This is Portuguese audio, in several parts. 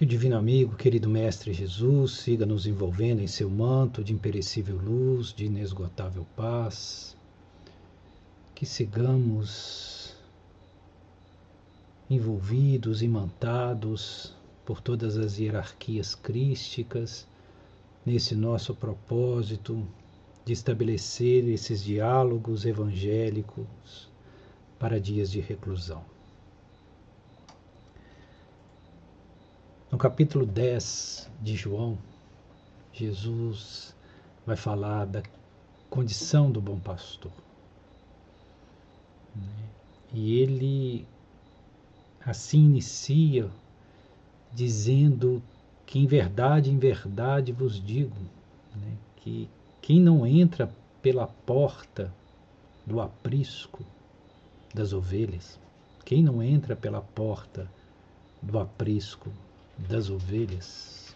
Que o Divino Amigo, querido Mestre Jesus, siga nos envolvendo em seu manto de imperecível luz, de inesgotável paz. Que sigamos envolvidos, imantados por todas as hierarquias crísticas, nesse nosso propósito de estabelecer esses diálogos evangélicos para dias de reclusão. No capítulo 10 de João, Jesus vai falar da condição do bom pastor. E ele assim inicia dizendo que em verdade, em verdade vos digo, né, que quem não entra pela porta do aprisco das ovelhas, quem não entra pela porta do aprisco das ovelhas,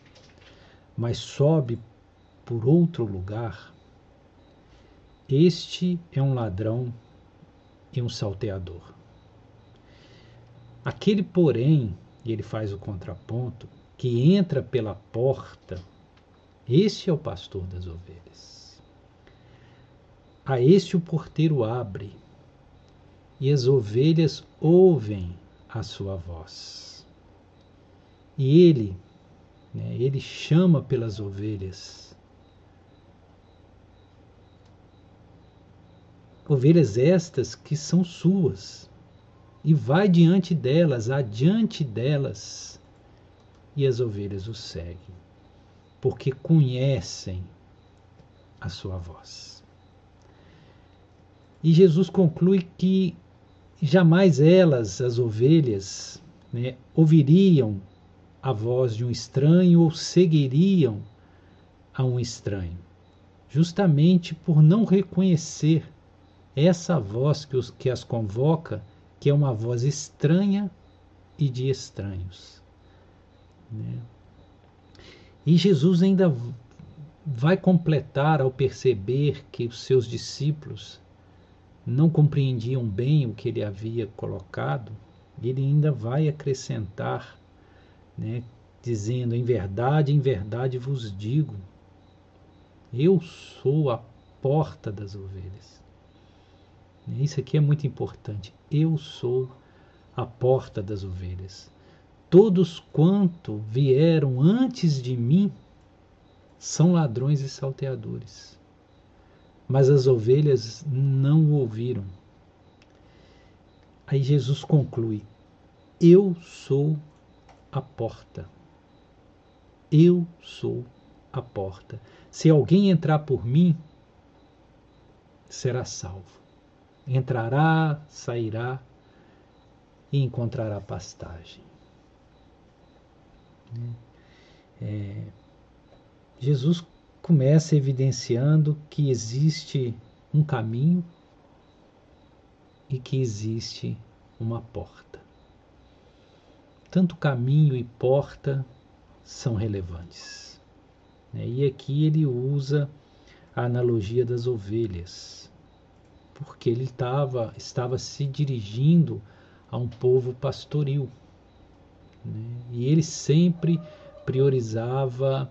mas sobe por outro lugar, este é um ladrão e um salteador. Aquele, porém, e ele faz o contraponto, que entra pela porta, este é o pastor das ovelhas. A este o porteiro abre, e as ovelhas ouvem a sua voz. E ele, né, ele chama pelas ovelhas. Ovelhas estas que são suas, e vai diante delas, adiante delas, e as ovelhas o seguem, porque conhecem a sua voz. E Jesus conclui que jamais elas, as ovelhas, né, ouviriam a voz de um estranho ou seguiriam a um estranho, justamente por não reconhecer essa voz que, os, que as convoca, que é uma voz estranha e de estranhos. Né? E Jesus ainda vai completar ao perceber que os seus discípulos não compreendiam bem o que ele havia colocado, ele ainda vai acrescentar né, dizendo: Em verdade, em verdade vos digo, eu sou a porta das ovelhas. Isso aqui é muito importante. Eu sou a porta das ovelhas. Todos quanto vieram antes de mim são ladrões e salteadores. Mas as ovelhas não o ouviram. Aí Jesus conclui: Eu sou a porta. Eu sou a porta. Se alguém entrar por mim, será salvo. Entrará, sairá e encontrará pastagem. É, Jesus começa evidenciando que existe um caminho e que existe uma porta tanto caminho e porta são relevantes. Né? E aqui ele usa a analogia das ovelhas, porque ele tava, estava se dirigindo a um povo pastoril. Né? E ele sempre priorizava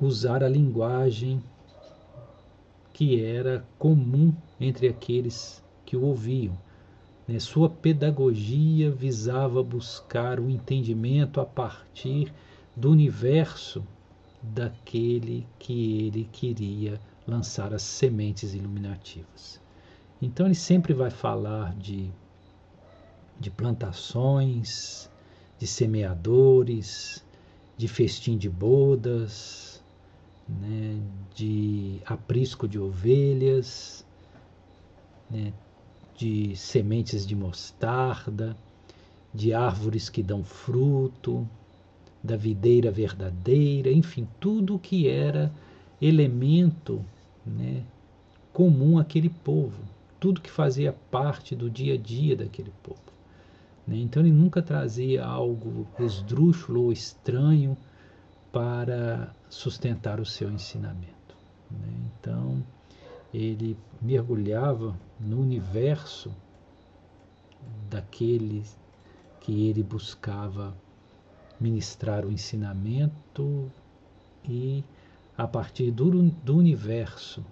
usar a linguagem que era comum entre aqueles que o ouviam? Sua pedagogia visava buscar o entendimento a partir do universo daquele que ele queria lançar as sementes iluminativas. Então ele sempre vai falar de, de plantações, de semeadores, de festim de bodas, né, de aprisco de ovelhas, né, de sementes de mostarda, de árvores que dão fruto, da videira verdadeira, enfim, tudo que era elemento né, comum àquele povo, tudo que fazia parte do dia a dia daquele povo. Né? Então ele nunca trazia algo esdrúxulo ou estranho para sustentar o seu ensinamento. Né? Então ele mergulhava no universo daqueles que ele buscava ministrar o ensinamento e, a partir do, do universo,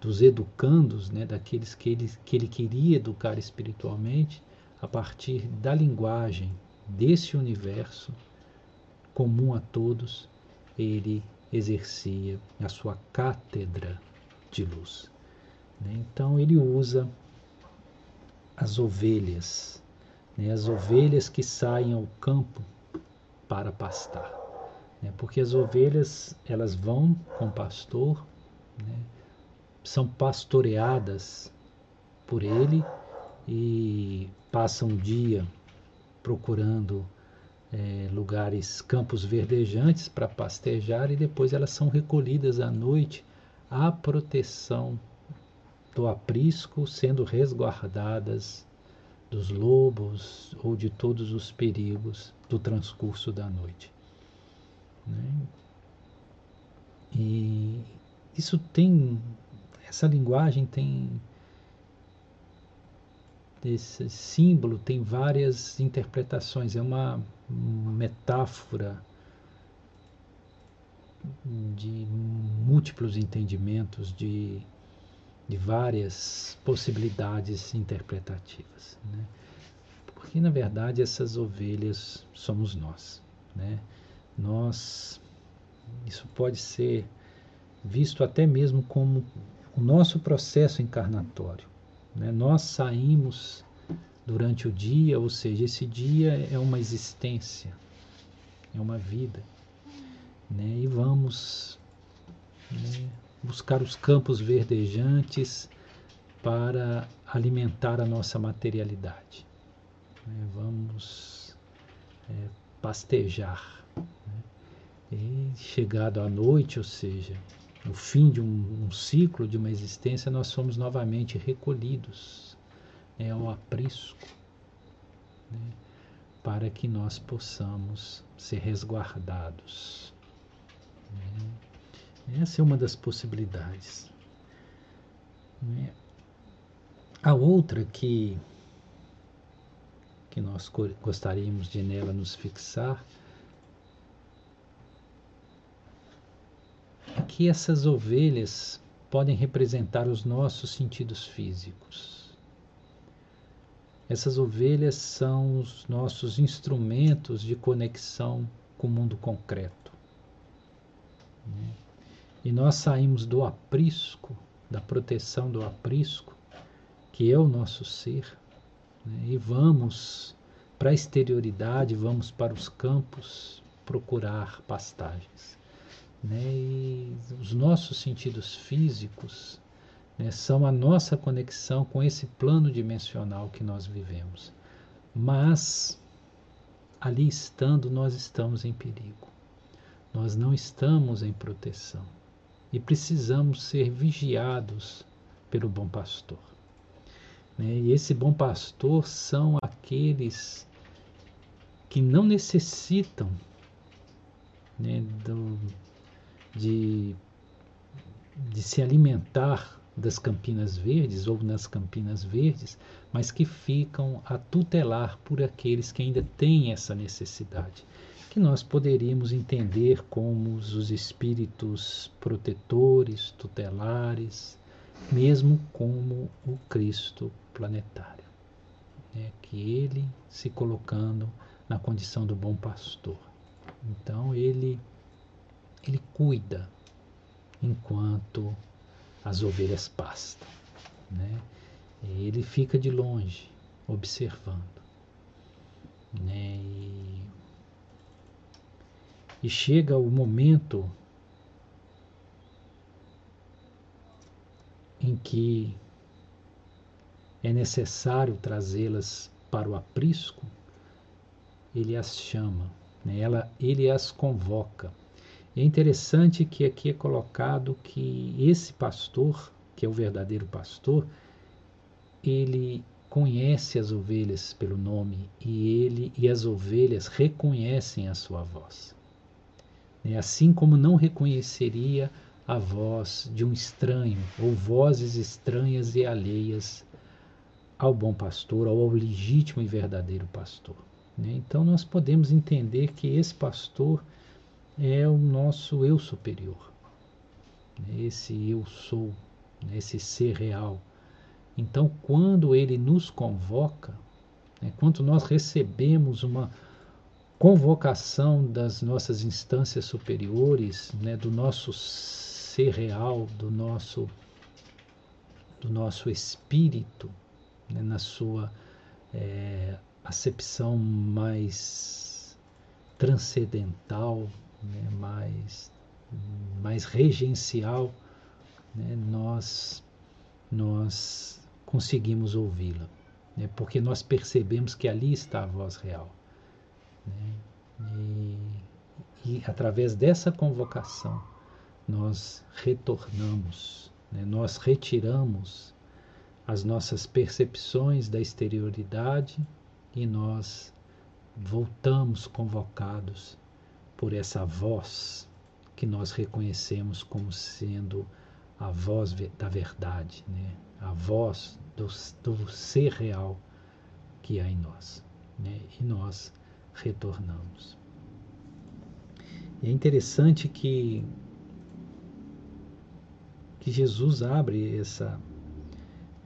dos educandos, né, daqueles que ele, que ele queria educar espiritualmente, a partir da linguagem desse universo comum a todos, ele exercia a sua cátedra de luz. Né? Então ele usa as ovelhas, né? as ovelhas que saem ao campo para pastar. Né? Porque as ovelhas elas vão com o pastor, né? são pastoreadas por ele e passam um dia procurando é, lugares, campos verdejantes para pastejar e depois elas são recolhidas à noite à proteção do aprisco, sendo resguardadas dos lobos ou de todos os perigos do transcurso da noite. Né? E isso tem, essa linguagem tem, esse símbolo tem várias interpretações, é uma metáfora de múltiplos entendimentos, de, de várias possibilidades interpretativas. Né? Porque, na verdade, essas ovelhas somos nós. Né? Nós, isso pode ser visto até mesmo como o nosso processo encarnatório. Né? Nós saímos durante o dia, ou seja, esse dia é uma existência, é uma vida né? e vamos né, buscar os campos verdejantes para alimentar a nossa materialidade. Né? Vamos é, pastejar. Né? E chegado à noite, ou seja, no fim de um, um, ciclo de uma existência, nós somos novamente recolhidos né, ao aprisco, né, para que nós possamos ser resguardados né? Essa é uma das possibilidades. Né? A outra que, que nós gostaríamos de nela nos fixar é que essas ovelhas podem representar os nossos sentidos físicos. Essas ovelhas são os nossos instrumentos de conexão com o mundo concreto. Né? E nós saímos do aprisco, da proteção do aprisco, que é o nosso ser, né? e vamos para a exterioridade, vamos para os campos procurar pastagens. Né? E os nossos sentidos físicos né, são a nossa conexão com esse plano dimensional que nós vivemos. Mas, ali estando, nós estamos em perigo. Nós não estamos em proteção e precisamos ser vigiados pelo bom pastor. Né? E esse bom pastor são aqueles que não necessitam né, do, de, de se alimentar das Campinas Verdes ou nas Campinas Verdes, mas que ficam a tutelar por aqueles que ainda têm essa necessidade que nós poderíamos entender como os espíritos protetores, tutelares, mesmo como o Cristo planetário. Né? Que ele se colocando na condição do bom pastor. Então ele, ele cuida enquanto as ovelhas pastam. Né? Ele fica de longe, observando. Né? E chega o momento em que é necessário trazê-las para o aprisco, ele as chama, né? Ela, ele as convoca. É interessante que aqui é colocado que esse pastor, que é o verdadeiro pastor, ele conhece as ovelhas pelo nome e ele e as ovelhas reconhecem a sua voz. Né? Assim como não reconheceria a voz de um estranho ou vozes estranhas e alheias ao bom pastor, ao legítimo e verdadeiro pastor. Né? Então nós podemos entender que esse pastor é o nosso eu superior, né? esse eu sou, né? esse ser real. Então quando ele nos convoca, né? quando nós recebemos uma convocação das nossas instâncias superiores, né? do nosso ser real, do nosso do nosso espírito, né, na sua é, acepção mais transcendental, né, mais, mais regencial, né, nós, nós conseguimos ouvi-la, né, porque nós percebemos que ali está a voz real. E, e através dessa convocação, nós retornamos, né, nós retiramos as nossas percepções da exterioridade e nós voltamos convocados por essa voz que nós reconhecemos como sendo a voz da verdade, né? a voz do, do ser real que há em nós. Né? E nós retornamos. E é interessante que, que Jesus abre essa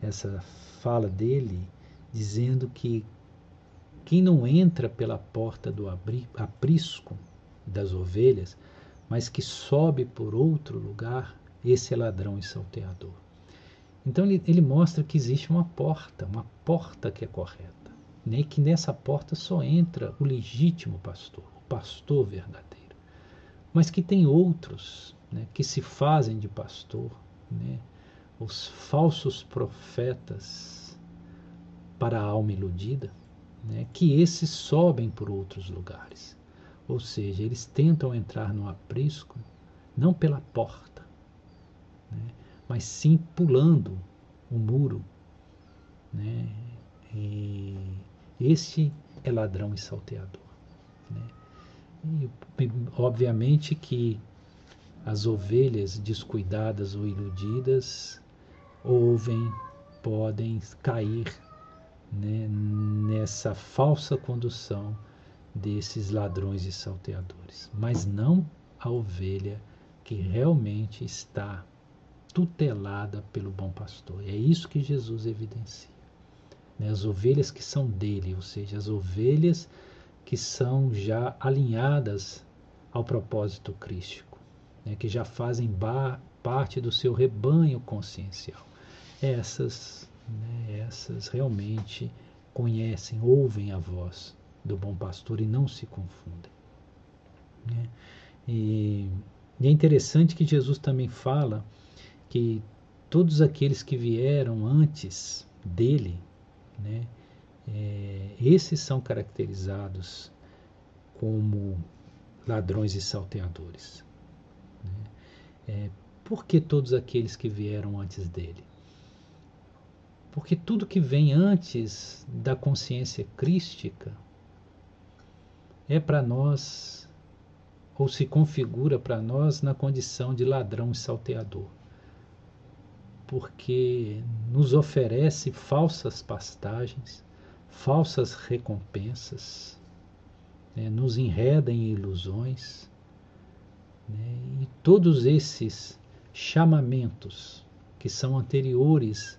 essa fala dele, dizendo que quem não entra pela porta do aprisco das ovelhas, mas que sobe por outro lugar, esse é ladrão e salteador. Então ele, ele mostra que existe uma porta, uma porta que é correta, né? que nessa porta só entra o legítimo pastor, o pastor verdadeiro, mas que tem outros né, que se fazem de pastor, né, os falsos profetas para a alma iludida, né, que esses sobem por outros lugares. Ou seja, eles tentam entrar no aprisco não pela porta, né, mas sim pulando o muro. Né, e esse é ladrão e salteador. Né. E, obviamente que as ovelhas descuidadas ou iludidas ouvem, podem cair né, nessa falsa condução desses ladrões e salteadores, mas não a ovelha que realmente está tutelada pelo bom pastor. É isso que Jesus evidencia. Né? As ovelhas que são dele, ou seja, as ovelhas que são já alinhadas ao propósito crístico, né? que já fazem parte do seu rebanho consciencial essas, né, essas realmente conhecem, ouvem a voz do bom pastor e não se confundem. Né? E, e é interessante que Jesus também fala que todos aqueles que vieram antes dele, né, é, esses são caracterizados como ladrões e salteadores. Né? É, por que todos aqueles que vieram antes dele? Porque tudo que vem antes da consciência crística é para nós, ou se configura para nós na condição de ladrão e salteador. Porque nos oferece falsas pastagens, falsas recompensas, né, nos enreda em ilusões. Né, e todos esses chamamentos que são anteriores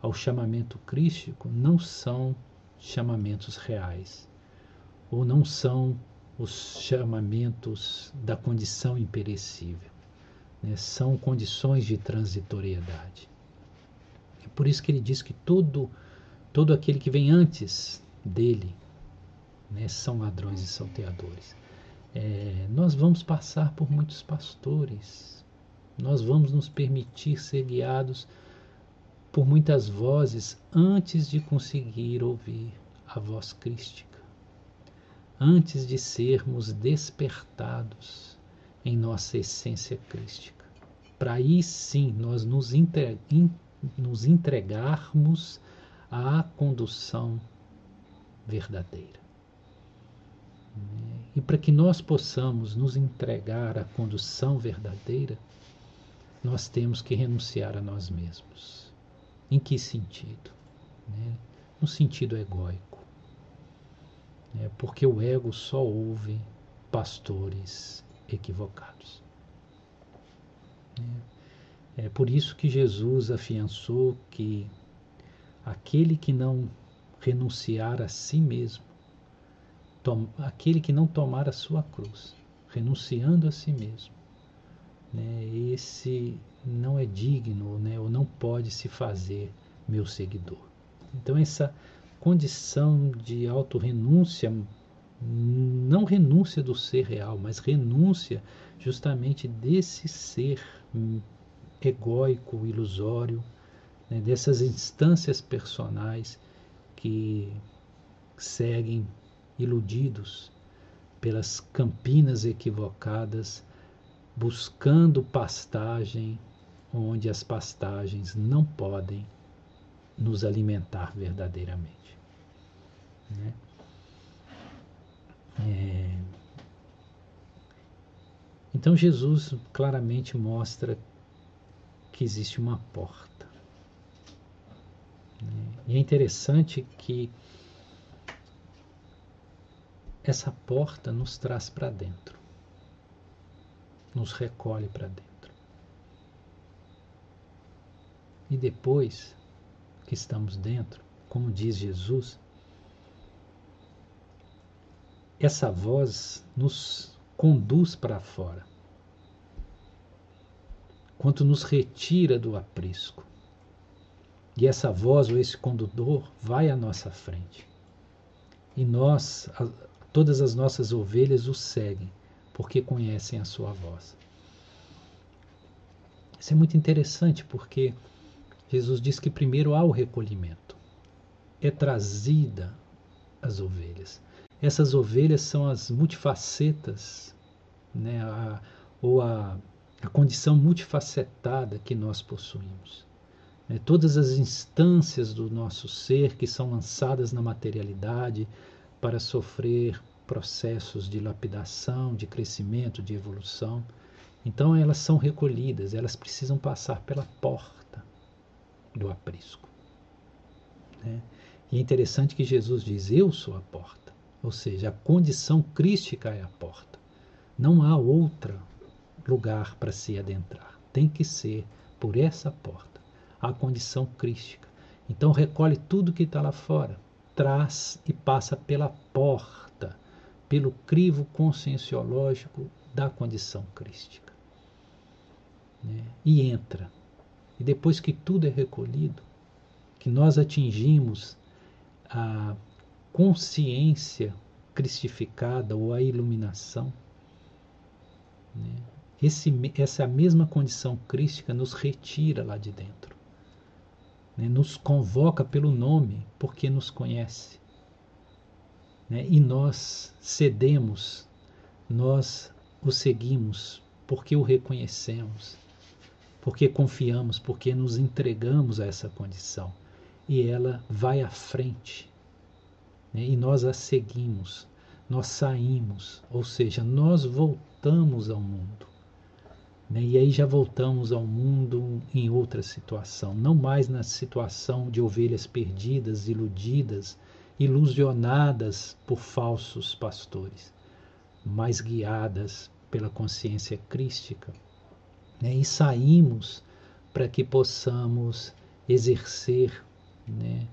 ao chamamento crístico não são chamamentos reais, ou não são os chamamentos da condição imperecível, né? são condições de transitoriedade. É por isso que ele diz que todo, todo aquele que vem antes dele né, são ladrões e salteadores. É, nós vamos passar por muitos pastores, nós vamos nos permitir ser guiados por muitas vozes antes de conseguir ouvir a voz crística, antes de sermos despertados em nossa essência crística. Para aí sim nós nos, entre, nos entregarmos à condução verdadeira. E para que nós possamos nos entregar à condução verdadeira, nós temos que renunciar a nós mesmos em que sentido? Né? No sentido egóico. né? porque o ego só ouve pastores equivocados. É, é por isso que Jesus afiançou que aquele que não renunciar a si mesmo, aquele que não tomar a sua cruz, renunciando a si mesmo, né, esse não é digno né, ou não pode se fazer meu seguidor. Então, essa condição de autorrenúncia, não renúncia do ser real, mas renúncia justamente desse ser egóico, ilusório, né, dessas instâncias personais que seguem iludidos pelas campinas equivocadas, buscando pastagem onde as pastagens não podem nos alimentar verdadeiramente. Né? É... Então Jesus claramente mostra que existe uma porta. E é interessante que essa porta nos traz para dentro, nos recolhe para dentro. E depois que estamos dentro, como diz Jesus, essa voz nos conduz para fora, quanto nos retira do aprisco. E essa voz ou esse condutor vai à nossa frente. E nós, todas as nossas ovelhas o seguem, porque conhecem a sua voz. Isso é muito interessante porque Jesus diz que primeiro há o recolhimento. É trazida as ovelhas. Essas ovelhas são as multifacetas, né, a, ou a, a condição multifacetada que nós possuímos. É, todas as instâncias do nosso ser que são lançadas na materialidade para sofrer processos de lapidação, de crescimento, de evolução. Então elas são recolhidas, elas precisam passar pela porta do aprisco. Né? E é interessante que Jesus diz: Eu sou a porta. Ou seja, a condição crística é a porta. Não há outro lugar para se adentrar. Tem que ser por essa porta. A condição crística. Então recolhe tudo que está lá fora, traz e passa pela porta, pelo crivo conscienciológico da condição crística. Né? E entra e depois que tudo é recolhido, que nós atingimos a consciência cristificada ou a iluminação, né? Esse, essa mesma condição crística nos retira lá de dentro, né? nos convoca pelo nome, porque nos conhece. Né? E nós cedemos, nós o seguimos, porque o reconhecemos porque confiamos, porque nos entregamos a essa condição. E ela vai à frente. Né? E nós a seguimos, nós saímos, ou seja, nós voltamos ao mundo. Né? E aí já voltamos ao mundo em outra situação, não mais na situação de ovelhas perdidas, iludidas, ilusionadas por falsos pastores, mas guiadas pela consciência crística né, e saímos para que possamos exercer né,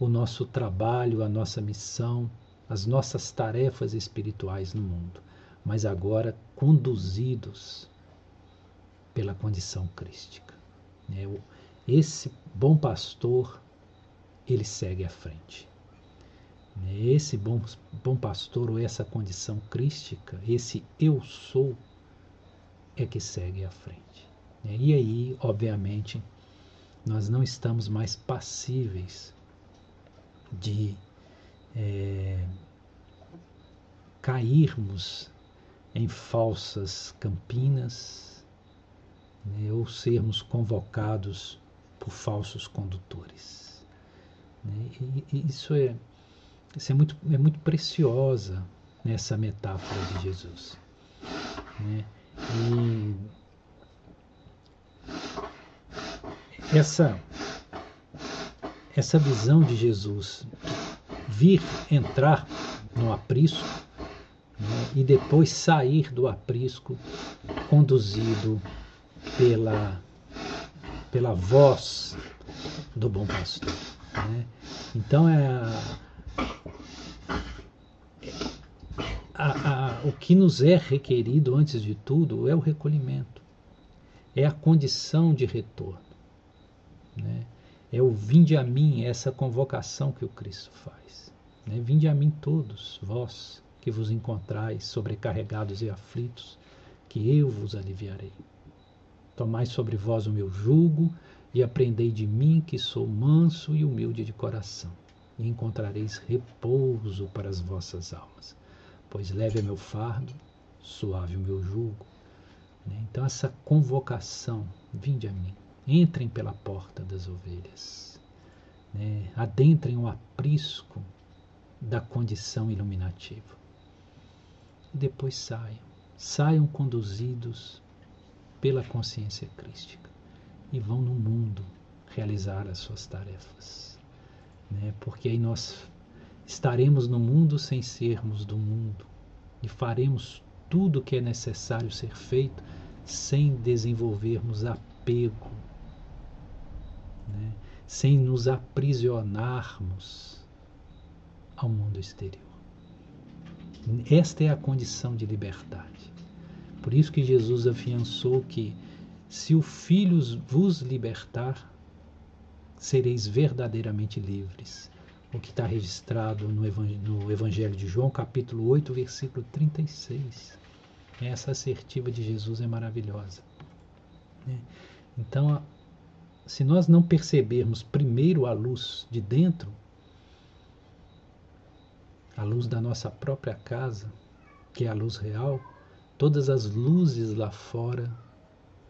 o nosso trabalho, a nossa missão, as nossas tarefas espirituais no mundo, mas agora conduzidos pela condição crística. Né? Esse bom pastor, ele segue à frente. Né, esse bom, bom pastor, ou essa condição crística, esse eu sou, é que segue à frente. E aí, obviamente, nós não estamos mais passíveis de é, cairmos em falsas campinas né, ou sermos convocados por falsos condutores. Né? E, e isso é, isso é, muito, é muito preciosa nessa metáfora de Jesus. Né? E essa essa visão de Jesus vir entrar no aprisco né, e depois sair do aprisco conduzido pela, pela voz do bom pastor. Né? Então é a, a, o que nos é requerido antes de tudo é o recolhimento, é a condição de retorno. Né? É o vinde a mim, essa convocação que o Cristo faz. Né? Vinde a mim todos, vós que vos encontrais sobrecarregados e aflitos, que eu vos aliviarei. Tomai sobre vós o meu jugo e aprendei de mim, que sou manso e humilde de coração, e encontrareis repouso para as vossas almas pois leve é meu fardo, suave o meu jugo. Né? Então, essa convocação, vinde a mim, entrem pela porta das ovelhas, né? adentrem o aprisco da condição iluminativa. E depois saiam, saiam conduzidos pela consciência crística e vão no mundo realizar as suas tarefas. Né? Porque aí nós Estaremos no mundo sem sermos do mundo e faremos tudo o que é necessário ser feito sem desenvolvermos apego, né? sem nos aprisionarmos ao mundo exterior. Esta é a condição de liberdade. Por isso que Jesus afiançou que se o Filho vos libertar, sereis verdadeiramente livres o que está registrado no Evangelho de João, capítulo 8, versículo 36. Essa assertiva de Jesus é maravilhosa. Né? Então, se nós não percebermos primeiro a luz de dentro, a luz da nossa própria casa, que é a luz real, todas as luzes lá fora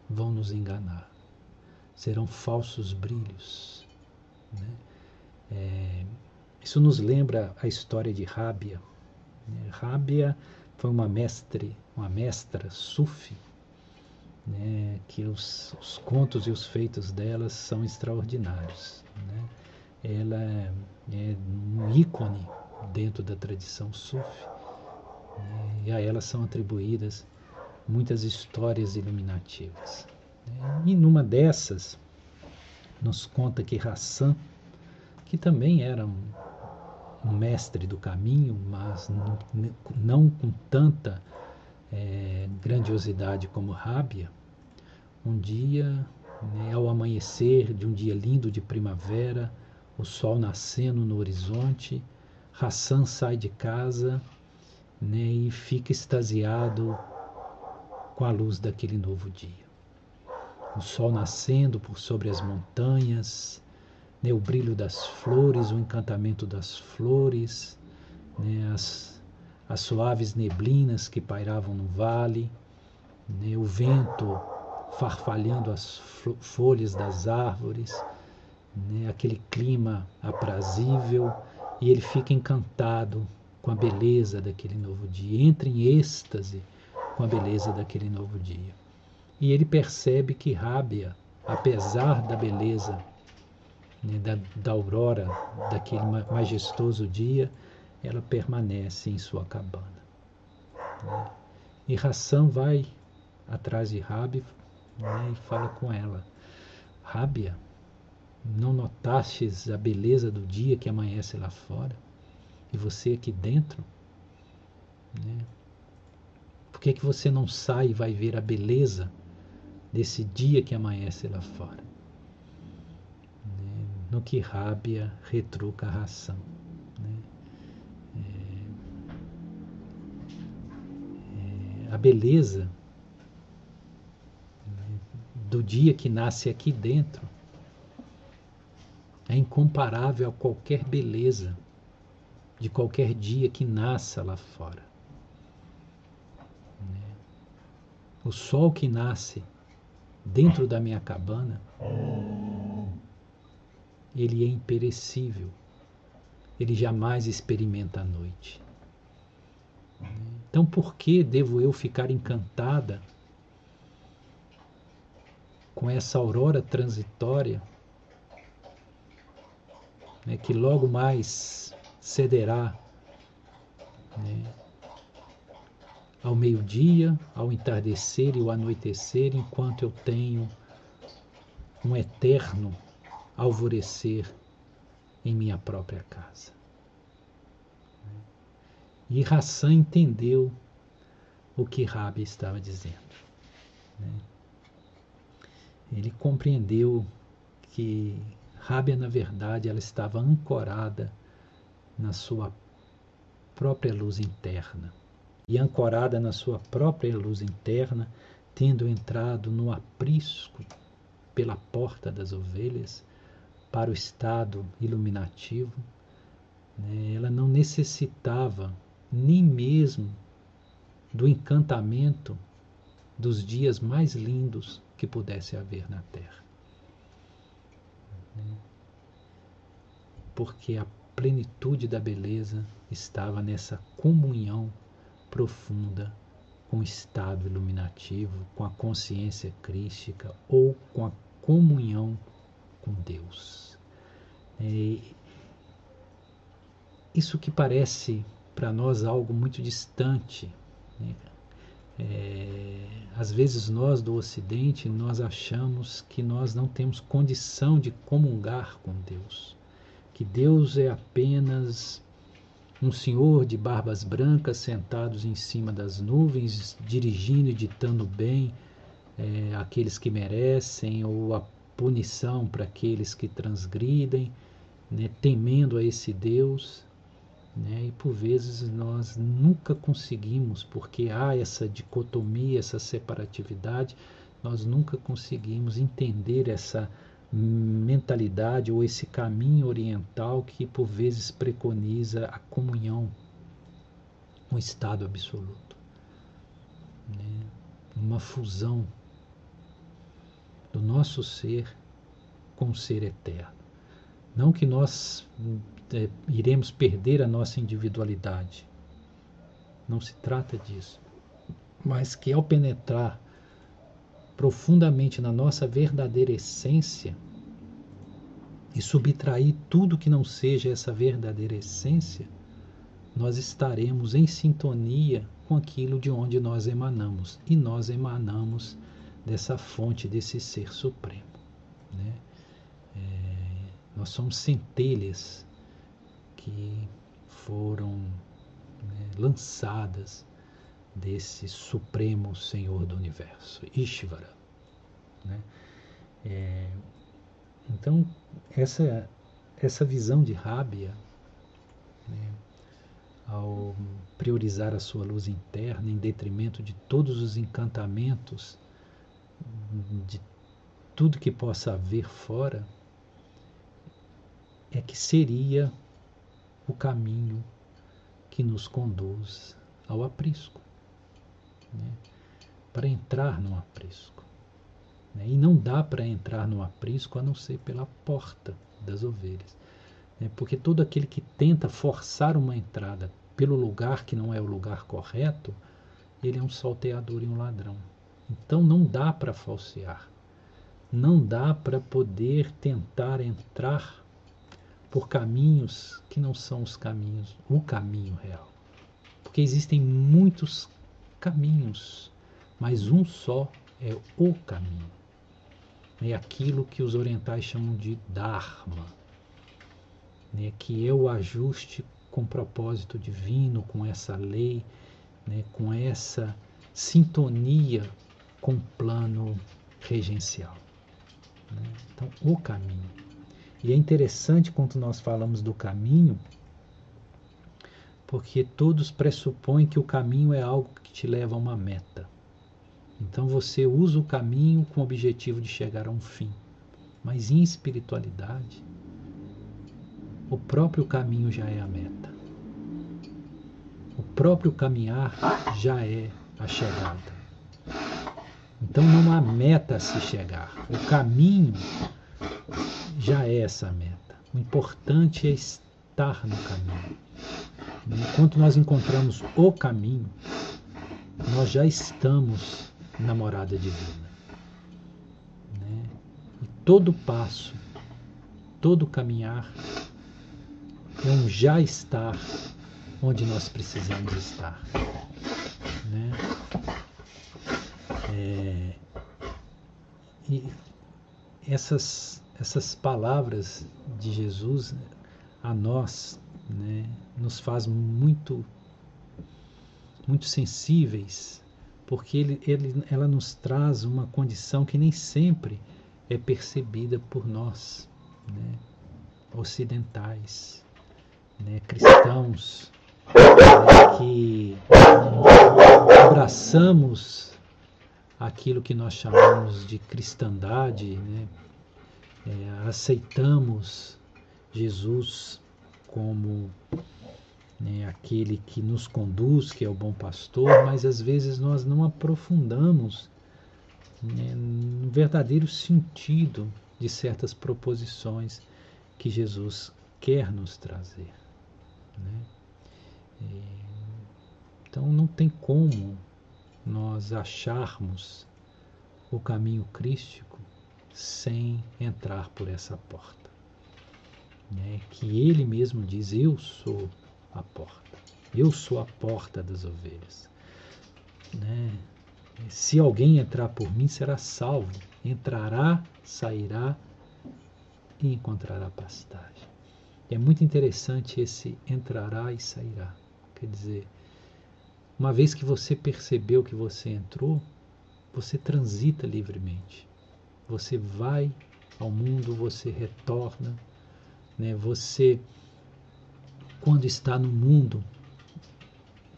vão nos enganar. Serão falsos brilhos. Né? É, isso nos lembra a história de Rábia. Né? Rábia foi uma mestre, uma mestra sufi, né? que os, os, contos e os feitos delas são extraordinários. Né? Ela é, é um ícone dentro da tradição sufi né? e a ela são atribuídas muitas histórias iluminativas. Né? E numa dessas nos conta que Hassan, que também era um, um mestre do caminho, mas não com tanta é, grandiosidade como Rábia, um dia, né, ao amanhecer de um dia lindo de primavera, o sol nascendo no horizonte, Hassan sai de casa né, e fica extasiado com a luz daquele novo dia. O sol nascendo por sobre as montanhas, né, o brilho das flores, o encantamento das flores, né, as, as suaves neblinas que pairavam no vale, né, o vento farfalhando as folhas das árvores, né, aquele clima aprazível, e ele fica encantado com a beleza daquele novo dia, entra em êxtase com a beleza daquele novo dia. E ele percebe que Rábia, apesar da beleza né, da, da aurora daquele majestoso dia, ela permanece em sua cabana. Né? E Hassan vai atrás de Rabi né, e fala com ela: Rábia, não notastes a beleza do dia que amanhece lá fora? E você aqui dentro? Né? Por que, que você não sai e vai ver a beleza desse dia que amanhece lá fora? no que Rábia retruca a ração. Né? É, é, a beleza do dia que nasce aqui dentro é incomparável a qualquer beleza de qualquer dia que nasça lá fora. Né? O sol que nasce dentro da minha cabana ele é imperecível. Ele jamais experimenta a noite. Então, por que devo eu ficar encantada com essa aurora transitória né, que logo mais cederá ao meio-dia, ao entardecer e ao anoitecer, enquanto eu tenho um eterno alvorecer em minha própria casa. E Hassan entendeu o que Rabi estava dizendo. Né? Ele compreendeu que Rábia, na verdade, ela estava ancorada na sua própria luz interna. E ancorada na sua própria luz interna, tendo entrado no aprisco pela porta das ovelhas para o estado iluminativo, né, ela não necessitava nem mesmo do encantamento dos dias mais lindos que pudesse haver na Terra. Porque a plenitude da beleza estava nessa comunhão profunda com o estado iluminativo, com a consciência crística ou com a comunhão com Deus. É, isso que parece para nós algo muito distante. Né? É, às vezes nós do Ocidente nós achamos que nós não temos condição de comungar com Deus, que Deus é apenas um senhor de barbas brancas sentados em cima das nuvens, dirigindo e ditando bem é, aqueles que merecem ou a punição para aqueles que transgridem, né, temendo a esse Deus. Né, e por vezes nós nunca conseguimos, porque há essa dicotomia, essa separatividade, nós nunca conseguimos entender essa mentalidade ou esse caminho oriental que por vezes preconiza a comunhão, um estado absoluto, né? uma fusão do nosso ser com o ser eterno. Não que nós é, iremos perder a nossa individualidade, não se trata disso, mas que ao penetrar profundamente na nossa verdadeira essência e subtrair tudo que não seja essa verdadeira essência, nós estaremos em sintonia com aquilo de onde nós emanamos. E nós emanamos dessa fonte, desse ser supremo. Né? É, nós somos centelhas que foram né, lançadas desse Supremo Senhor do Universo, Ishvara. Né? É, então, essa, essa visão de Rábia, né, ao priorizar a sua luz interna em detrimento de todos os encantamentos, de tudo que possa haver fora, é que seria o caminho que nos conduz ao aprisco né, para entrar no aprisco. Né, e não dá para entrar no aprisco a não ser pela porta das ovelhas. Né, porque todo aquele que tenta forçar uma entrada pelo lugar que não é o lugar correto, ele é um salteador e um ladrão. Então não dá para falsear. Não dá para poder tentar entrar por caminhos que não são os caminhos, o caminho real. Porque existem muitos caminhos, mas um só é o caminho. É aquilo que os orientais chamam de Dharma, né? que é o ajuste com propósito divino, com essa lei, né? com essa sintonia com o plano regencial. Né? Então, o caminho. E é interessante quando nós falamos do caminho, porque todos pressupõem que o caminho é algo que te leva a uma meta. Então você usa o caminho com o objetivo de chegar a um fim. Mas em espiritualidade, o próprio caminho já é a meta. O próprio caminhar já é a chegada. Então não há meta a se chegar. O caminho já é essa meta. O importante é estar no caminho. Enquanto nós encontramos o caminho, nós já estamos na morada divina. Né? E todo passo, todo caminhar é um já estar onde nós precisamos estar. Né? É, e essas, essas palavras de Jesus a nós né, nos faz muito muito sensíveis porque ele, ele, ela nos traz uma condição que nem sempre é percebida por nós né, ocidentais né, cristãos né, que abraçamos aquilo que nós chamamos de cristandade, né, é, aceitamos Jesus como né, aquele que nos conduz, que é o bom pastor, mas às vezes nós não aprofundamos né, no verdadeiro sentido de certas proposições que Jesus quer nos trazer. Né? Então não tem como nós acharmos o caminho crístico sem entrar por essa porta. Né? Que ele mesmo diz: Eu sou a porta, eu sou a porta das ovelhas. Né? Se alguém entrar por mim, será salvo, entrará, sairá e encontrará pastagem. É muito interessante esse entrará e sairá. Quer dizer, uma vez que você percebeu que você entrou, você transita livremente. Você vai ao mundo, você retorna, né? Você quando está no mundo,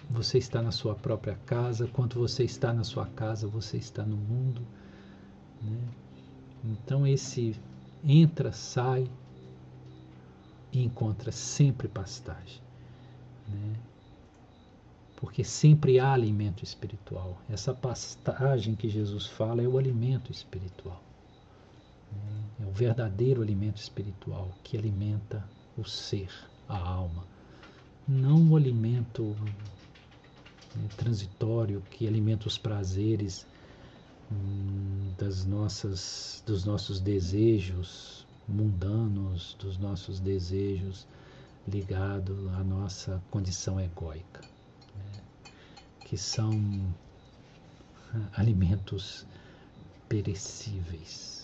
você está na sua própria casa, quando você está na sua casa, você está no mundo, né? Então esse entra, sai, e encontra sempre pastagem. Né? Porque sempre há alimento espiritual. Essa pastagem que Jesus fala é o alimento espiritual. É o verdadeiro alimento espiritual que alimenta o ser, a alma. Não o alimento né, transitório que alimenta os prazeres hum, das nossas, dos nossos desejos mundanos, dos nossos desejos ligados à nossa condição egóica, né? que são alimentos perecíveis?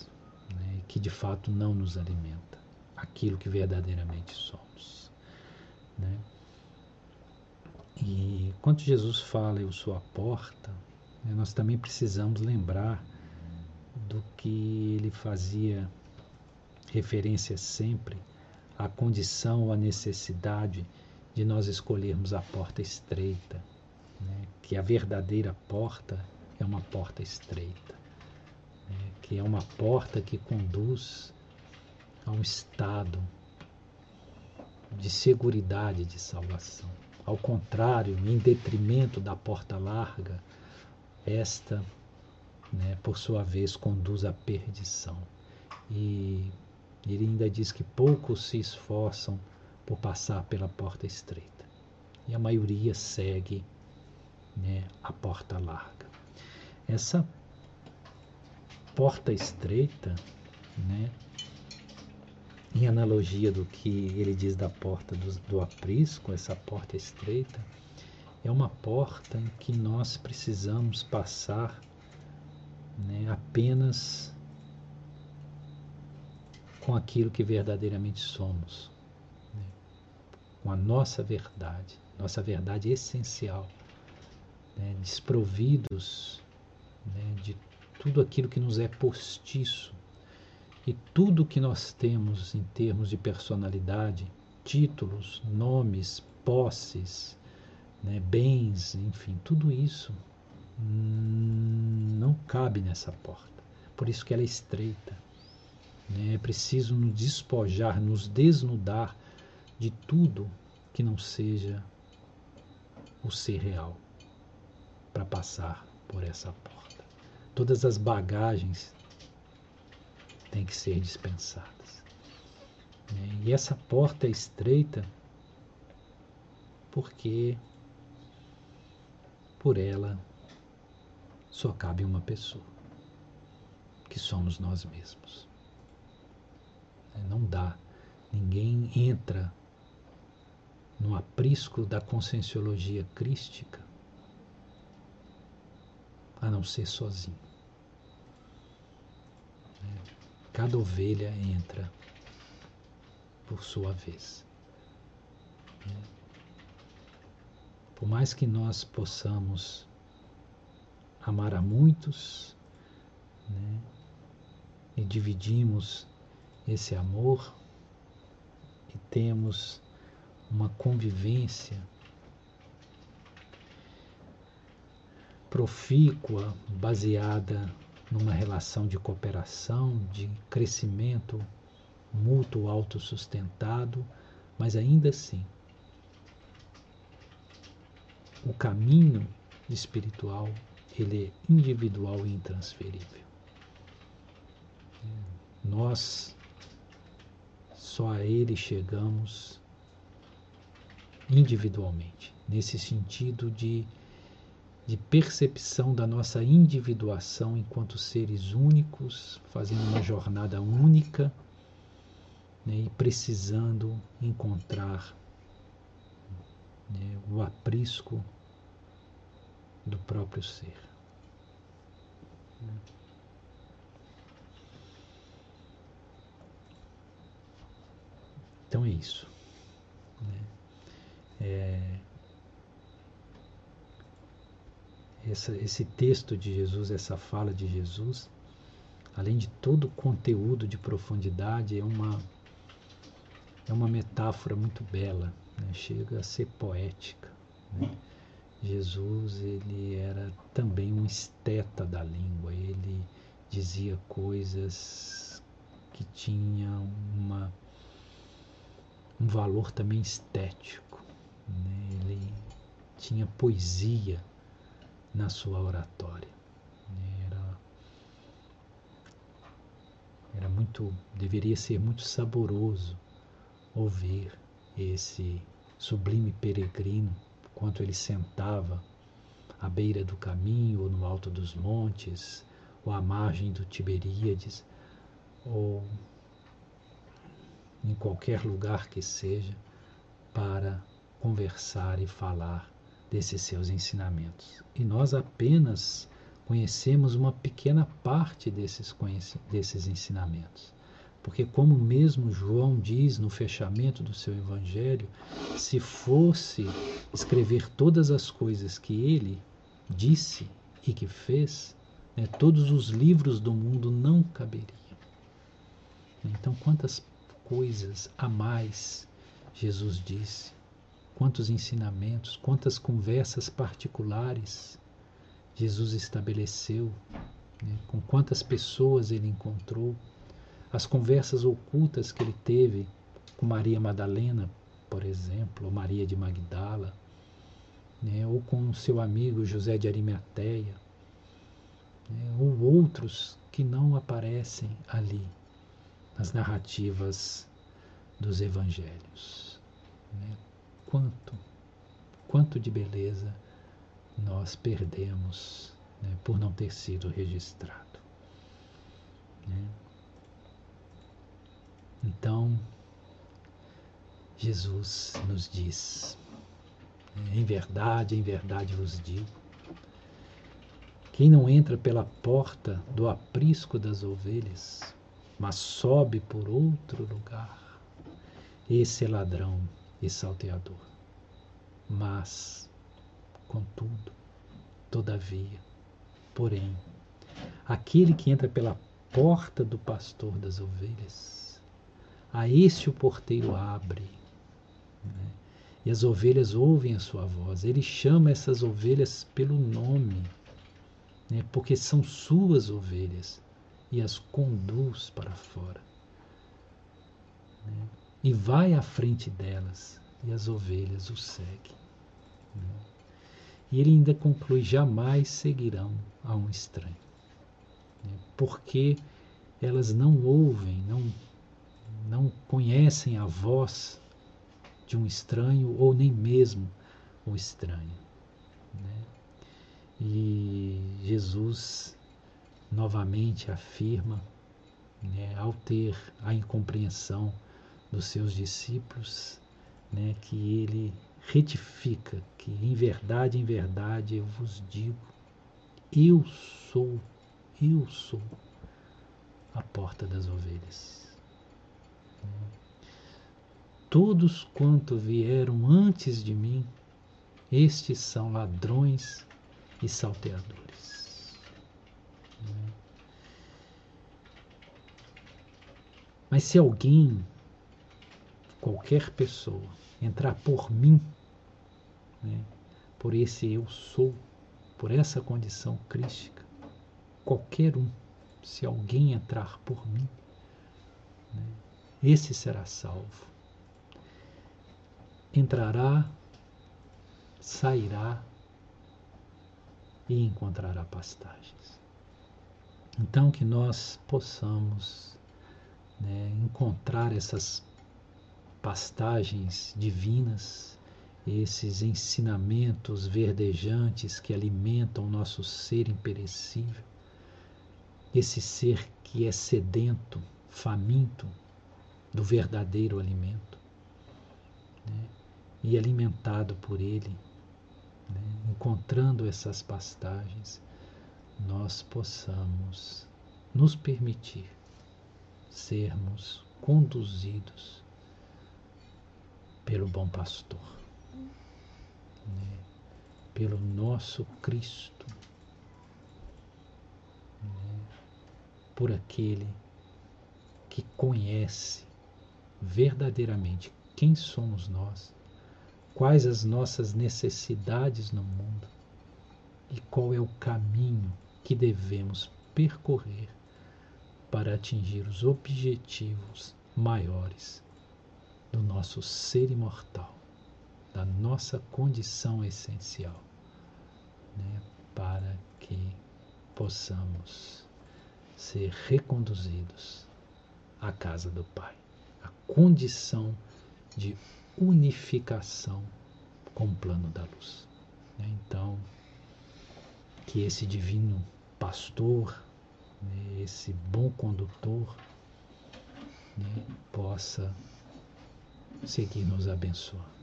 Que de fato não nos alimenta aquilo que verdadeiramente somos. Né? E quando Jesus fala, eu sou a porta, né, nós também precisamos lembrar do que ele fazia referência sempre à condição ou à necessidade de nós escolhermos a porta estreita, né? que a verdadeira porta é uma porta estreita? Que é uma porta que conduz a um estado de seguridade de salvação. Ao contrário, em detrimento da porta larga, esta, né, por sua vez, conduz à perdição. E ele ainda diz que poucos se esforçam por passar pela porta estreita. E a maioria segue né, a porta larga. Essa porta estreita, né, em analogia do que ele diz da porta do, do aprisco, essa porta estreita, é uma porta em que nós precisamos passar né, apenas com aquilo que verdadeiramente somos, né? com a nossa verdade, nossa verdade essencial, né? desprovidos né? de tudo aquilo que nos é postiço e tudo que nós temos em termos de personalidade, títulos, nomes, posses, né? bens, enfim, tudo isso não cabe nessa porta. Por isso que ela é estreita né? É preciso nos despojar, nos desnudar de tudo que não seja o ser real para passar por essa porta. Todas as bagagens têm que ser dispensadas. Né? E essa porta é estreita porque por ela só cabe uma pessoa, que somos nós mesmos. Não dá. Ninguém entra no aprisco da conscienciologia crística a não ser sozinho. Cada ovelha entra por sua vez. Por mais que nós possamos amar a muitos, né, e dividimos esse amor e temos uma convivência profícua, baseada numa relação de cooperação, de crescimento mútuo autossustentado, mas ainda assim o caminho espiritual ele é individual e intransferível. Nós só a ele chegamos individualmente, nesse sentido de de percepção da nossa individuação enquanto seres únicos, fazendo uma jornada única né, e precisando encontrar né, o aprisco do próprio ser. Então é isso. Né? É, essa, esse texto de Jesus, essa fala de Jesus, além de todo o conteúdo de profundidade, é uma, é uma metáfora muito bela, né? chega a ser poética. Né? Jesus ele era também um esteta da língua, ele dizia coisas que tinham uma, um valor também estético. Né? Ele tinha poesia na sua oratória. Era, era muito, deveria ser muito saboroso ouvir esse sublime peregrino, enquanto ele sentava à beira do caminho, ou no alto dos montes, ou à margem do Tiberíades, ou em qualquer lugar que seja, para conversar e falar desses seus ensinamentos. E nós apenas conhecemos uma pequena parte desses, desses ensinamentos. Porque, como mesmo João diz no fechamento do seu evangelho, se fosse escrever todas as coisas que ele disse e que fez, né, todos os livros do mundo não caberiam. Então, quantas coisas a mais Jesus disse quantos ensinamentos, quantas conversas particulares Jesus estabeleceu, né? com quantas pessoas ele encontrou, as conversas ocultas que ele teve com Maria Madalena, por exemplo, ou Maria de Magdala, né? ou com seu amigo José de Arimateia, né? ou outros que não aparecem ali nas narrativas dos evangelhos. Né? Quanto, quanto de beleza nós perdemos né, por não ter sido registrado. Né? Então, Jesus nos diz, em verdade, em verdade vos digo, quem não entra pela porta do aprisco das ovelhas, mas sobe por outro lugar, esse é ladrão e salteador. Mas, contudo, todavia, porém, aquele que entra pela porta do pastor das ovelhas, a este o porteiro abre. Né? E as ovelhas ouvem a sua voz. Ele chama essas ovelhas pelo nome, né? porque são suas ovelhas, e as conduz para fora. Né? E vai à frente delas, e as ovelhas o seguem. Né? E ele ainda conclui: jamais seguirão a um estranho, né? porque elas não ouvem, não, não conhecem a voz de um estranho ou nem mesmo o estranho. Né? E Jesus novamente afirma, né, ao ter a incompreensão dos seus discípulos, né, que ele retifica que em verdade, em verdade eu vos digo, eu sou, eu sou a porta das ovelhas. Todos quanto vieram antes de mim, estes são ladrões e salteadores. Mas se alguém, qualquer pessoa, entrar por mim, né, por esse eu sou, por essa condição crística, qualquer um, se alguém entrar por mim, né, esse será salvo. Entrará, sairá e encontrará pastagens. Então, que nós possamos né, encontrar essas pastagens divinas, esses ensinamentos verdejantes que alimentam o nosso ser imperecível, esse ser que é sedento, faminto do verdadeiro alimento, né, e alimentado por ele, né, encontrando essas pastagens, nós possamos nos permitir sermos conduzidos pelo bom pastor, né? pelo nosso Cristo, né? por aquele que conhece verdadeiramente quem somos nós, quais as nossas necessidades no mundo e qual é o caminho que devemos percorrer para atingir os objetivos maiores do nosso ser imortal, da nossa condição essencial, né, para que possamos ser reconduzidos à casa do Pai, a condição de unificação com o plano da luz. Né. Então, que esse divino pastor né, esse bom condutor né, possa seguir nos abençoando.